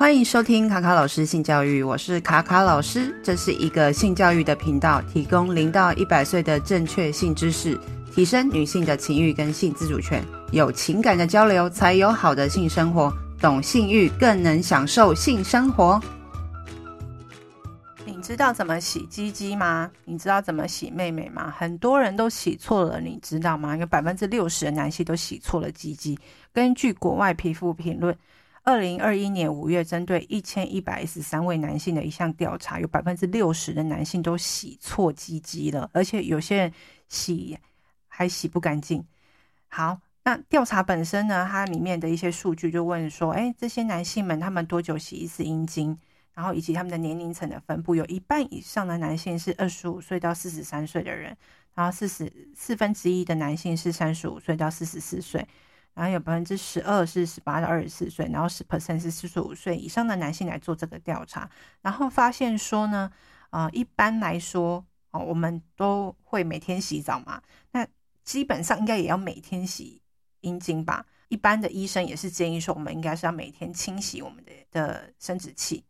欢迎收听卡卡老师性教育，我是卡卡老师，这是一个性教育的频道，提供零到一百岁的正确性知识，提升女性的情欲跟性自主权，有情感的交流才有好的性生活，懂性欲更能享受性生活。你知道怎么洗鸡鸡吗？你知道怎么洗妹妹吗？很多人都洗错了，你知道吗？有百分之六十的男性都洗错了鸡鸡。根据国外皮肤评论，二零二一年五月针对一千一百一十三位男性的一项调查，有百分之六十的男性都洗错鸡鸡了，而且有些人洗还洗不干净。好，那调查本身呢？它里面的一些数据就问说，哎，这些男性们他们多久洗一次阴茎？然后以及他们的年龄层的分布，有一半以上的男性是二十五岁到四十三岁的人，然后四十四分之一的男性是三十五岁到四十四岁，然后有百分之十二是十八到二十四岁，然后十 percent 是四十五岁以上的男性来做这个调查，然后发现说呢，啊、一般来说，哦，我们都会每天洗澡嘛，那基本上应该也要每天洗阴茎吧？一般的医生也是建议说，我们应该是要每天清洗我们的的生殖器。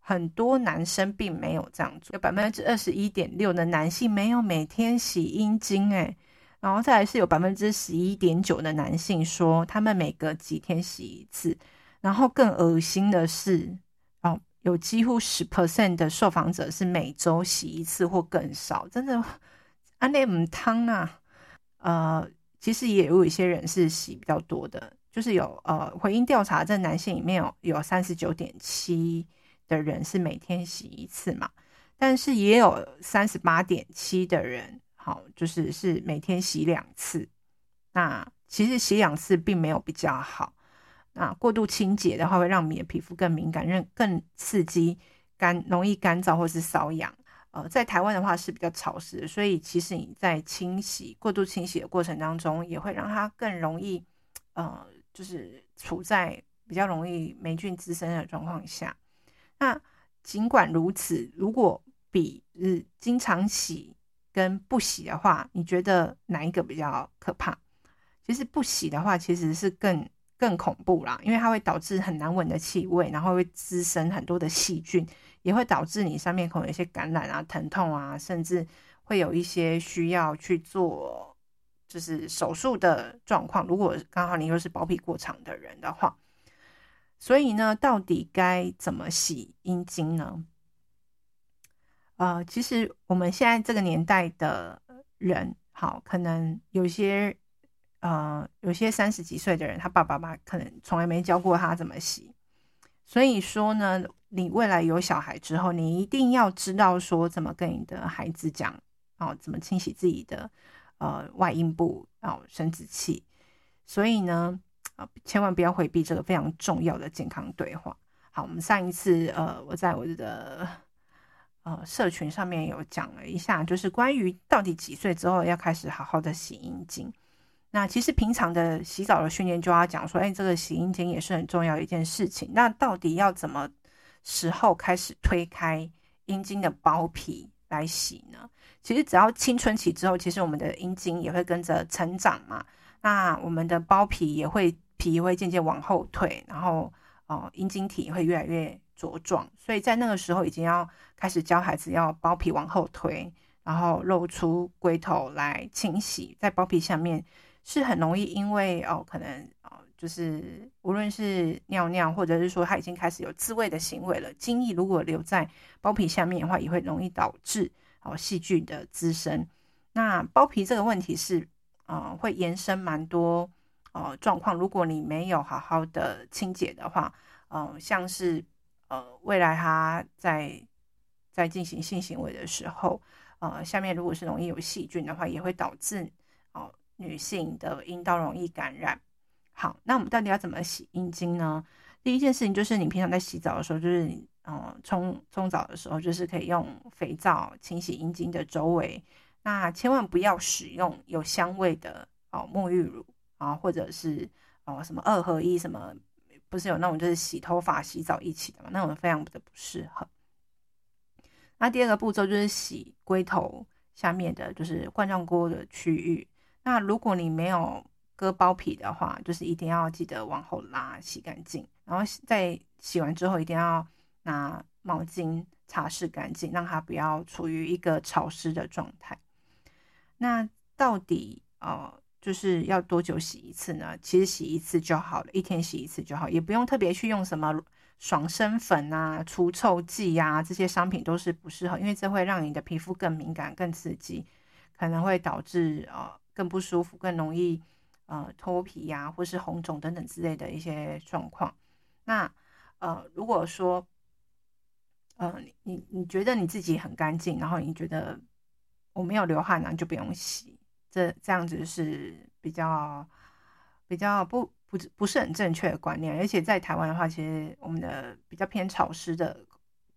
很多男生并没有这样做，有百分之二十一点六的男性没有每天洗阴茎，诶，然后再来是有百分之十一点九的男性说他们每隔几天洗一次，然后更恶心的是，哦，有几乎十 percent 的受访者是每周洗一次或更少，真的，安内姆汤啊，呃，其实也有一些人是洗比较多的，就是有呃回应调查，这男性里面有有三十九点七。的人是每天洗一次嘛，但是也有三十八点七的人，好，就是是每天洗两次。那其实洗两次并没有比较好。那过度清洁的话，会让你的皮肤更敏感，更更刺激，干容易干燥或是瘙痒。呃，在台湾的话是比较潮湿，所以其实你在清洗过度清洗的过程当中，也会让它更容易，呃，就是处在比较容易霉菌滋生的状况下。那尽管如此，如果比日经常洗跟不洗的话，你觉得哪一个比较可怕？其实不洗的话，其实是更更恐怖啦，因为它会导致很难闻的气味，然后会滋生很多的细菌，也会导致你上面可能有一些感染啊、疼痛啊，甚至会有一些需要去做就是手术的状况。如果刚好你又是包皮过长的人的话。所以呢，到底该怎么洗阴茎呢？呃，其实我们现在这个年代的人，好，可能有些呃，有些三十几岁的人，他爸爸妈可能从来没教过他怎么洗。所以说呢，你未来有小孩之后，你一定要知道说怎么跟你的孩子讲，哦，怎么清洗自己的呃外阴部哦生殖器。所以呢。啊千万不要回避这个非常重要的健康对话。好，我们上一次呃，我在我的呃社群上面有讲了一下，就是关于到底几岁之后要开始好好的洗阴茎。那其实平常的洗澡的训练就要讲说，哎，这个洗阴茎也是很重要的一件事情。那到底要怎么时候开始推开阴茎的包皮来洗呢？其实只要青春期之后，其实我们的阴茎也会跟着成长嘛。那我们的包皮也会。皮会渐渐往后退，然后哦，阴茎体会越来越茁壮，所以在那个时候已经要开始教孩子要包皮往后推，然后露出龟头来清洗，在包皮下面是很容易因为哦，可能哦，就是无论是尿尿或者是说他已经开始有自慰的行为了，精液如果留在包皮下面的话，也会容易导致哦细菌的滋生。那包皮这个问题是啊、会延伸蛮多。呃，状况，如果你没有好好的清洁的话，嗯、像是呃，未来他在在进行性行为的时候，呃，下面如果是容易有细菌的话，也会导致哦、女性的阴道容易感染。好，那我们到底要怎么洗阴茎呢？第一件事情就是你平常在洗澡的时候，就是你嗯冲冲澡的时候，就是可以用肥皂清洗阴茎的周围，那千万不要使用有香味的哦沐浴乳。啊，或者是哦，什么二合一什么，不是有那种就是洗头发、洗澡一起的嘛？那种非常的不适合。那第二个步骤就是洗龟头下面的，就是冠状沟的区域。那如果你没有割包皮的话，就是一定要记得往后拉，洗干净。然后在洗完之后一定要拿毛巾擦拭干净，让它不要处于一个潮湿的状态。那到底呃就是要多久洗一次呢？其实洗一次就好了，一天洗一次就好，也不用特别去用什么爽身粉啊、除臭剂呀，这些商品都是不适合，因为这会让你的皮肤更敏感、更刺激，可能会导致呃更不舒服、更容易呃脱皮呀、或是红肿等等之类的一些状况。那呃如果说呃你你觉得你自己很干净，然后你觉得我没有流汗呢，就不用洗，这这样子是比较比较不。不不是很正确的观念，而且在台湾的话，其实我们的比较偏潮湿的，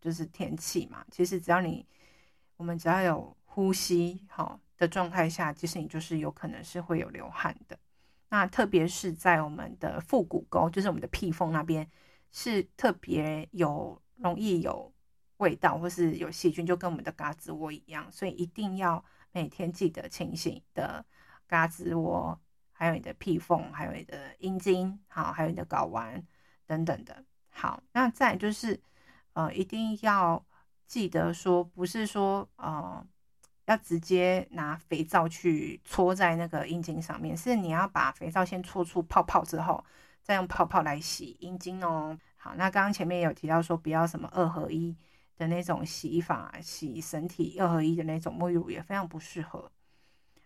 就是天气嘛。其实只要你，我们只要有呼吸好的状态下，其实你就是有可能是会有流汗的。那特别是在我们的腹股沟，就是我们的屁缝那边，是特别有容易有味道或是有细菌，就跟我们的胳肢窝一样，所以一定要每天记得清洗的胳肢窝。还有你的屁缝，还有你的阴茎，好，还有你的睾丸等等的。好，那再就是，呃，一定要记得说，不是说，呃，要直接拿肥皂去搓在那个阴茎上面，是你要把肥皂先搓出泡泡之后，再用泡泡来洗阴茎哦。好，那刚刚前面有提到说，不要什么二合一的那种洗衣法，洗身体二合一的那种沐浴乳也非常不适合。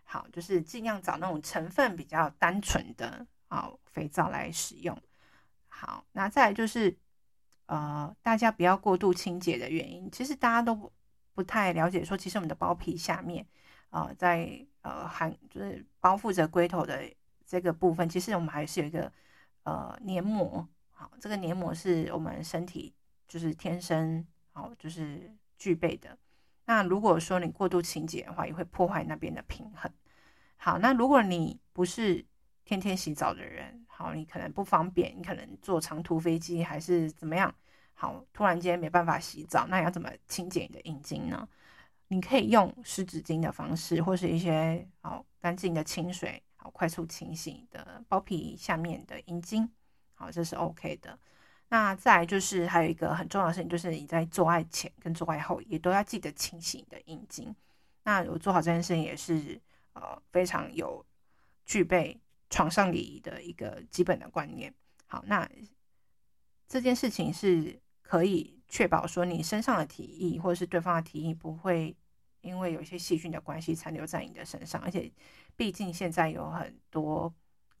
好，就是尽量找那种成分比较单纯的啊肥皂来使用。好，那再来就是呃，大家不要过度清洁的原因，其实大家都不不太了解，说其实我们的包皮下面啊、在呃含就是包覆着龟头的这个部分，其实我们还是有一个呃黏膜。好，这个黏膜是我们身体就是天生好就是具备的。那如果说你过度清洁的话，也会破坏那边的平衡。好，那如果你不是天天洗澡的人，好，你可能不方便，你可能坐长途飞机还是怎么样，好，突然间没办法洗澡，那要怎么清洁你的阴茎呢？你可以用湿纸巾的方式，或是一些好干净的清水，好快速清洗的包皮下面的阴茎，好，这是 OK 的。那再就是还有一个很重要的事情，就是你在做爱前跟做爱后也都要记得清洗你的阴茎。那我做好这件事情也是呃非常有具备床上礼仪的一个基本的观念。好，那这件事情是可以确保说你身上的体液或者是对方的体液不会因为有一些细菌的关系残留在你的身上，而且毕竟现在有很多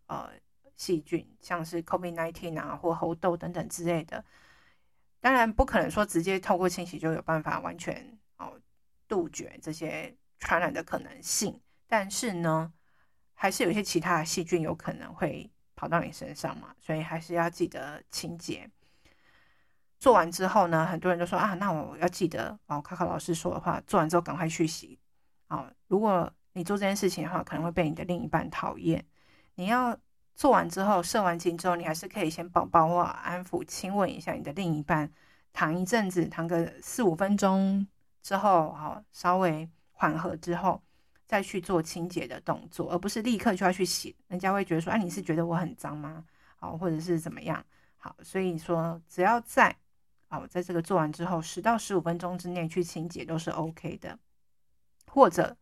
呃。细菌像是 COVID-19 啊或猴痘等等之类的，当然不可能说直接透过清洗就有办法完全哦杜绝这些传染的可能性，但是呢，还是有一些其他的细菌有可能会跑到你身上嘛，所以还是要记得清洁。做完之后呢，很多人都说啊，那我要记得哦，卡卡老师说的话，做完之后赶快去洗。哦，如果你做这件事情的话，可能会被你的另一半讨厌，你要。做完之后，射完精之后，你还是可以先抱抱或安抚、亲吻一下你的另一半，躺一阵子，躺个四五分钟之后，好，稍微缓和之后，再去做清洁的动作，而不是立刻就要去洗。人家会觉得说，哎、啊，你是觉得我很脏吗？好，或者是怎么样？好，所以说只要在，好，在这个做完之后，十到十五分钟之内去清洁都是 OK 的，或者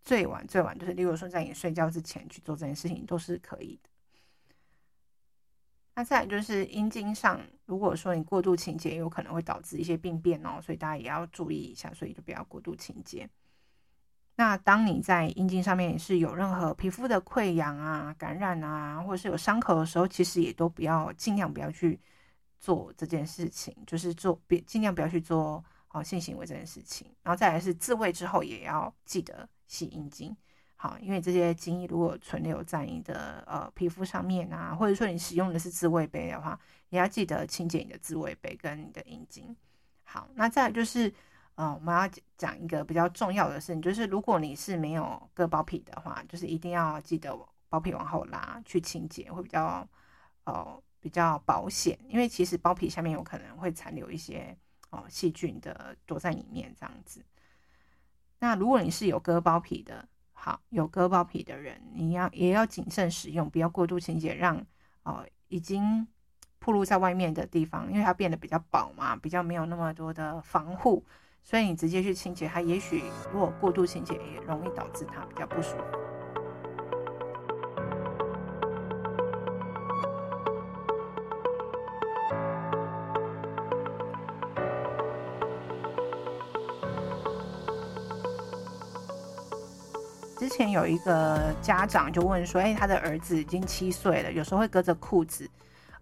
最晚最晚就是，例如说在你睡觉之前去做这件事情都是可以的。那再来就是阴茎上，如果说你过度清洁，有可能会导致一些病变哦，所以大家也要注意一下，所以就不要过度清洁。那当你在阴茎上面是有任何皮肤的溃疡啊、感染啊，或者是有伤口的时候，其实也都不要尽量不要去做这件事情，就是做别尽量不要去做好性行为这件事情。然后再来是自慰之后也要记得洗阴茎。好，因为这些精液如果存留在你的呃皮肤上面啊，或者说你使用的是自慰杯的话，也要记得清洁你的自慰杯跟你的阴茎。好，那再就是，呃，我们要讲一个比较重要的事情，就是如果你是没有割包皮的话，就是一定要记得包皮往后拉去清洁，会比较呃比较保险，因为其实包皮下面有可能会残留一些哦细菌的躲在里面这样子。那如果你是有割包皮的，好，有割包皮的人，你要也要谨慎使用，不要过度清洁，让哦已经暴露在外面的地方，因为它变得比较薄嘛，比较没有那么多的防护，所以你直接去清洁它，也许如果过度清洁，也容易导致它比较不舒服。前有一个家长就问说：“哎，他的儿子已经七岁了，有时候会隔着裤子，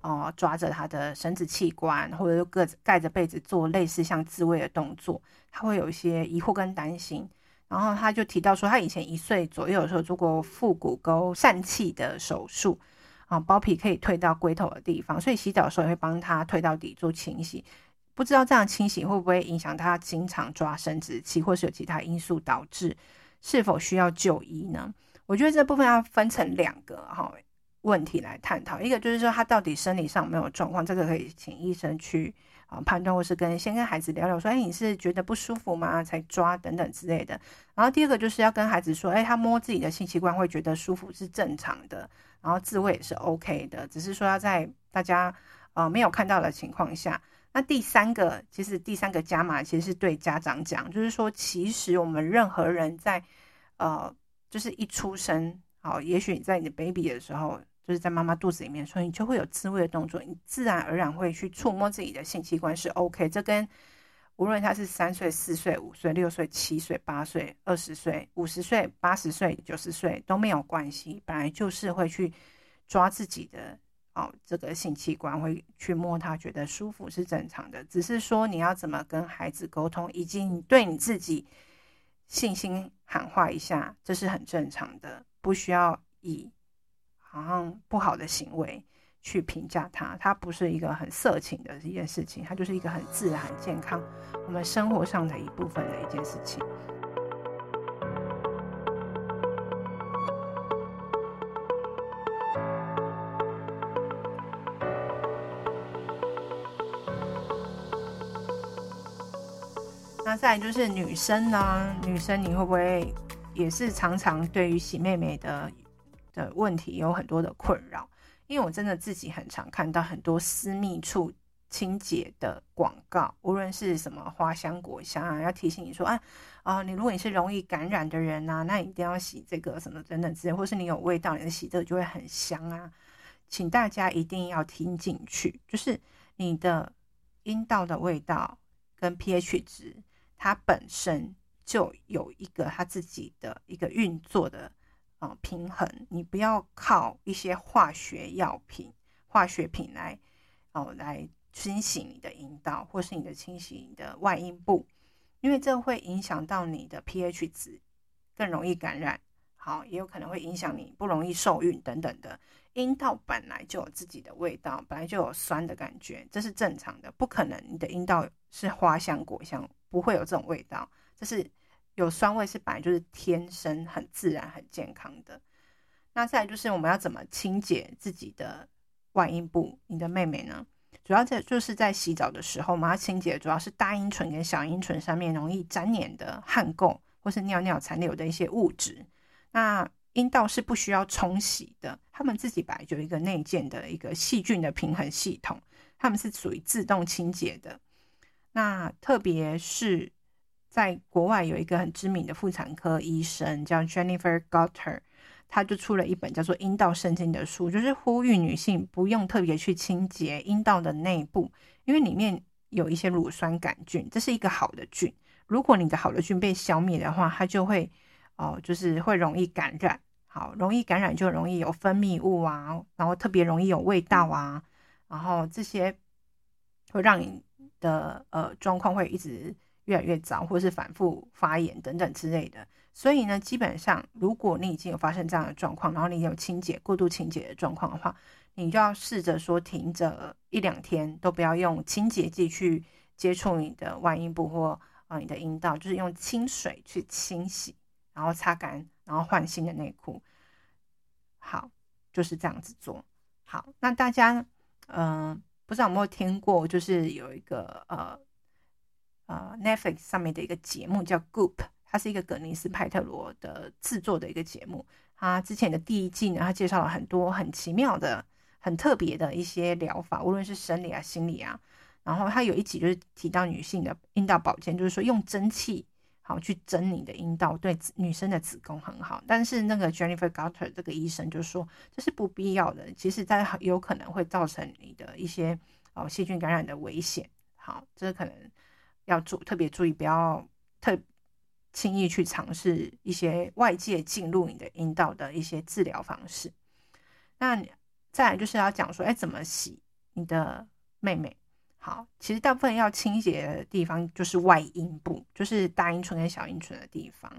哦、抓着他的生殖器官，或者就盖盖着被子做类似像自慰的动作，他会有一些疑惑跟担心。然后他就提到说，他以前一岁左右的时候做过腹股沟疝气的手术，啊、包皮可以退到龟头的地方，所以洗澡的时候也会帮他退到底做清洗。不知道这样清洗会不会影响他经常抓生殖器，或是有其他因素导致？”是否需要就医呢？我觉得这部分要分成两个哈问题来探讨。一个就是说他到底生理上有没有状况，这个可以请医生去啊判断，或是跟先跟孩子聊聊说，哎，你是觉得不舒服吗？才抓等等之类的。然后第二个就是要跟孩子说，哎，他摸自己的性器官会觉得舒服是正常的，然后自慰也是 OK 的，只是说要在大家呃没有看到的情况下。那第三个，其实第三个加码，其实是对家长讲，就是说，其实我们任何人在，呃，就是一出生，好，也许你在你的 baby 的时候，就是在妈妈肚子里面，所以你就会有自慰的动作，你自然而然会去触摸自己的性器官是 OK。这跟无论他是三岁、四岁、五岁、六岁、七岁、八岁、二十岁、五十岁、八十岁、九十岁都没有关系，本来就是会去抓自己的。哦，这个性器官会去摸它，觉得舒服是正常的。只是说你要怎么跟孩子沟通，以及你对你自己信心喊话一下，这是很正常的，不需要以好像不好的行为去评价它。它不是一个很色情的一件事情，它就是一个很自然、很健康，我们生活上的一部分的一件事情。那再来就是女生呢？女生你会不会也是常常对于洗妹妹的的问题有很多的困扰？因为我真的自己很常看到很多私密处清洁的广告，无论是什么花香果香啊，要提醒你说啊啊，你如果你是容易感染的人啊，那你一定要洗这个什么等等之类，或是你有味道，你的洗这个就会很香啊，请大家一定要听进去，就是你的阴道的味道跟 pH 值。它本身就有一个它自己的一个运作的啊平衡，你不要靠一些化学药品、化学品来哦来清洗你的阴道，或是你的清洗你的外阴部，因为这会影响到你的 pH 值，更容易感染，好，也有可能会影响你不容易受孕等等的。阴道本来就有自己的味道，本来就有酸的感觉，这是正常的，不可能你的阴道是花香果香。不会有这种味道，这是有酸味，是本来就是天生很自然、很健康的。那再来就是我们要怎么清洁自己的外阴部？你的妹妹呢？主要在就是在洗澡的时候，我们要清洁主要是大阴唇跟小阴唇上面容易粘黏的汗垢或是尿尿残留的一些物质。那阴道是不需要冲洗的，他们自己本来就有一个内建的一个细菌的平衡系统，他们是属于自动清洁的。那特别是在国外有一个很知名的妇产科医生叫 Jennifer Gutter，他就出了一本叫做《阴道圣经》的书，就是呼吁女性不用特别去清洁阴道的内部，因为里面有一些乳酸杆菌，这是一个好的菌。如果你的好的菌被消灭的话，它就会哦，就是会容易感染。好，容易感染就容易有分泌物啊，然后特别容易有味道啊，然后这些会让你。的呃状况会一直越来越糟，或是反复发炎等等之类的。所以呢，基本上如果你已经有发生这样的状况，然后你有清洁过度清洁的状况的话，你就要试着说停着一两天，都不要用清洁剂去接触你的外阴部或啊你的阴道，就是用清水去清洗，然后擦干，然后换新的内裤。好，就是这样子做。好，那大家嗯。不知道有没有听过，就是有一个呃呃 Netflix 上面的一个节目叫《Goop》，它是一个葛尼斯派特罗的制作的一个节目。他之前的第一季呢，他介绍了很多很奇妙的很特别的一些疗法，无论是生理啊、心理啊。然后他有一集就是提到女性的阴道保健，就是说用蒸汽好去蒸你的阴道，对女生的子宫很好。但是那个 Jennifer Garter 这个医生就说这是不必要的，其实在有可能会造成你的一些哦细菌感染的危险。好，这可能要注特别注意，不要特轻易去尝试一些外界进入你的阴道的一些治疗方式。那再来就是要讲说，哎，怎么洗你的妹妹？好，其实大部分要清洁的地方就是外阴部，就是大阴唇跟小阴唇的地方。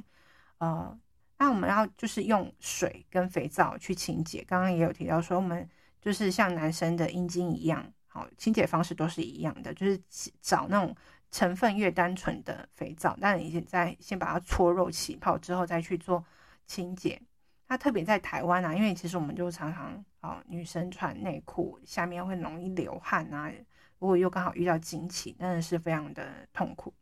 呃，那我们要就是用水跟肥皂去清洁。刚刚也有提到说，我们就是像男生的阴茎一样，好，清洁方式都是一样的，就是找那种成分越单纯的肥皂。但你现在先把它搓肉起泡之后，再去做清洁。那特别在台湾啊，因为其实我们就常常哦，女生穿内裤下面会容易流汗啊。如果又刚好遇到经期，真的是非常的痛苦。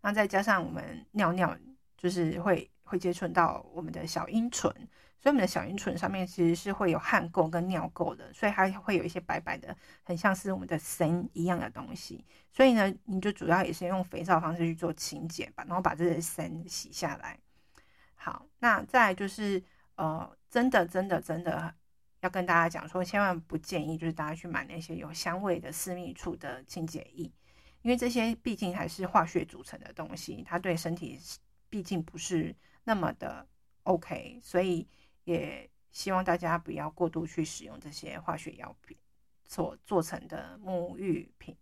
那再加上我们尿尿，就是会会接触到我们的小阴唇，所以我们的小阴唇上面其实是会有汗垢跟尿垢的，所以还会有一些白白的，很像是我们的神一样的东西。所以呢，你就主要也是用肥皂方式去做清洁吧，然后把这些神洗下来。好，那再就是呃，真的真的真的。要跟大家讲说，千万不建议就是大家去买那些有香味的私密处的清洁液，因为这些毕竟还是化学组成的东西，它对身体毕竟不是那么的 OK，所以也希望大家不要过度去使用这些化学药品所做成的沐浴品。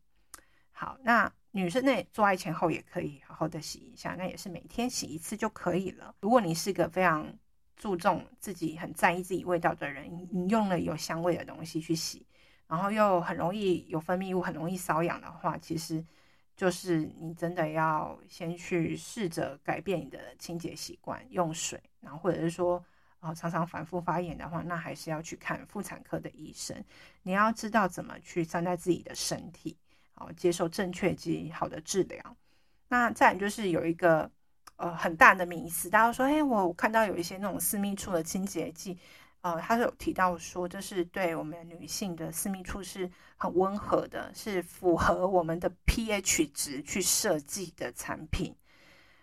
好，那女生呢，做爱前后也可以好好的洗一下，那也是每天洗一次就可以了。如果你是个非常注重自己很在意自己味道的人，你用了有香味的东西去洗，然后又很容易有分泌物，很容易瘙痒的话，其实就是你真的要先去试着改变你的清洁习惯，用水，然后或者是说，哦，常常反复发炎的话，那还是要去看妇产科的医生。你要知道怎么去善待自己的身体，哦，接受正确及好的治疗。那再就是有一个。呃，很大的迷思，大家说，哎，我看到有一些那种私密处的清洁剂，呃，他是有提到说，这是对我们女性的私密处是很温和的，是符合我们的 pH 值去设计的产品。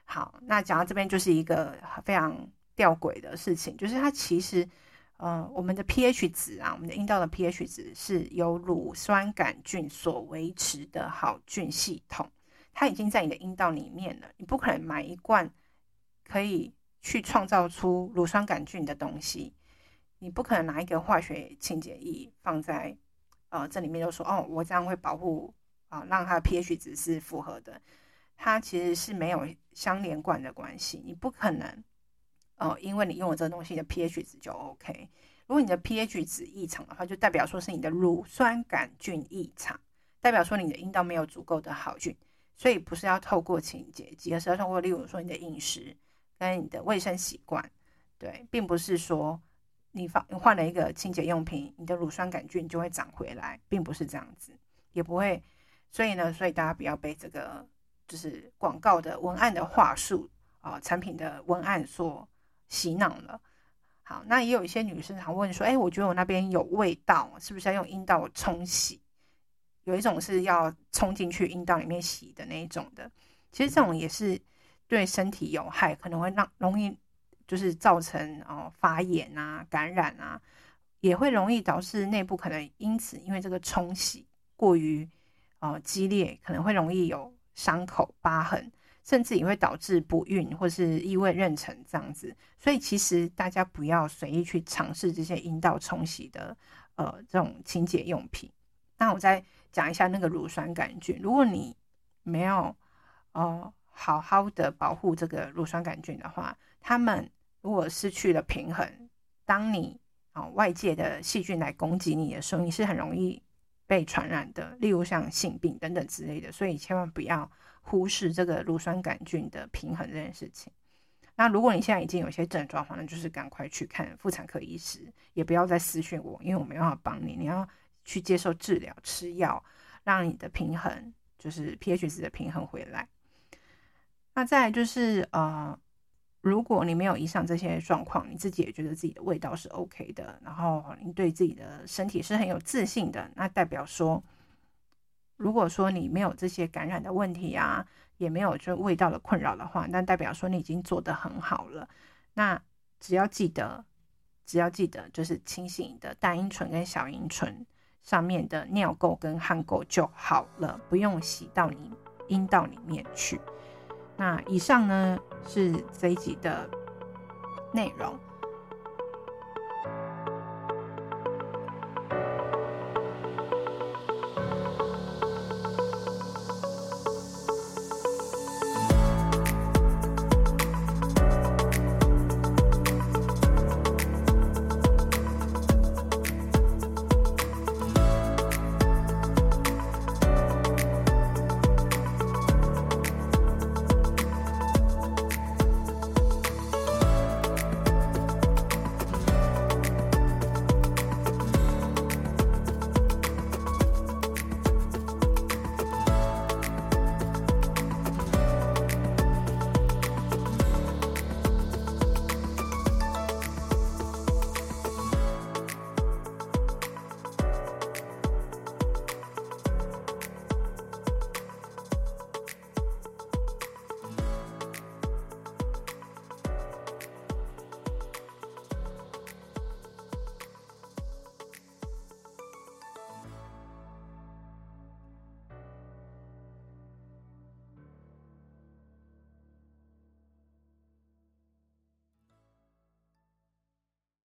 好，那讲到这边就是一个非常吊诡的事情，就是它其实，呃，我们的 pH 值啊，我们的阴道的 pH 值是由乳酸杆菌所维持的好菌系统。它已经在你的阴道里面了，你不可能买一罐可以去创造出乳酸杆菌的东西，你不可能拿一个化学清洁液放在呃这里面就说哦，我这样会保护啊、让它 pH 值是符合的。它其实是没有相连贯的关系，你不可能哦、因为你用了这个东西的 pH 值就 OK。如果你的 pH 值异常的话，就代表说是你的乳酸杆菌异常，代表说你的阴道没有足够的好菌。所以不是要透过清洁剂，而是要透过，例如说你的饮食跟你的卫生习惯，对，并不是说你放你换了一个清洁用品，你的乳酸杆菌就会长回来，并不是这样子，也不会。所以呢，所以大家不要被这个就是广告的文案的话术啊，产品的文案所洗脑了。好，那也有一些女生常问说，哎，我觉得我那边有味道，是不是要用阴道冲洗？有一种是要冲进去阴道里面洗的那一种的，其实这种也是对身体有害，可能会让容易就是造成哦发炎啊、感染啊，也会容易导致内部可能因此因为这个冲洗过于呃激烈，可能会容易有伤口、疤痕，甚至也会导致不孕或是异位妊娠这样子。所以其实大家不要随意去尝试这些阴道冲洗的呃这种清洁用品。那我在。讲一下那个乳酸杆菌，如果你没有呃好好的保护这个乳酸杆菌的话，它们如果失去了平衡，当你啊、外界的细菌来攻击你的时候，你是很容易被传染的，例如像性病等等之类的。所以千万不要忽视这个乳酸杆菌的平衡这件事情。那如果你现在已经有些症状的话，那就是赶快去看妇产科医师，也不要再私讯我，因为我没办法帮你，你要。去接受治疗，吃药，让你的平衡就是 pH 值的平衡回来。那再就是呃，如果你没有以上这些状况，你自己也觉得自己的味道是 OK 的，然后你对自己的身体是很有自信的，那代表说，如果说你没有这些感染的问题啊，也没有就味道的困扰的话，那代表说你已经做得很好了。那只要记得，只要记得，就是清洗你的大阴唇跟小阴唇上面的尿垢跟汗垢就好了，不用洗到你阴道里面去。那以上呢是这一集的内容。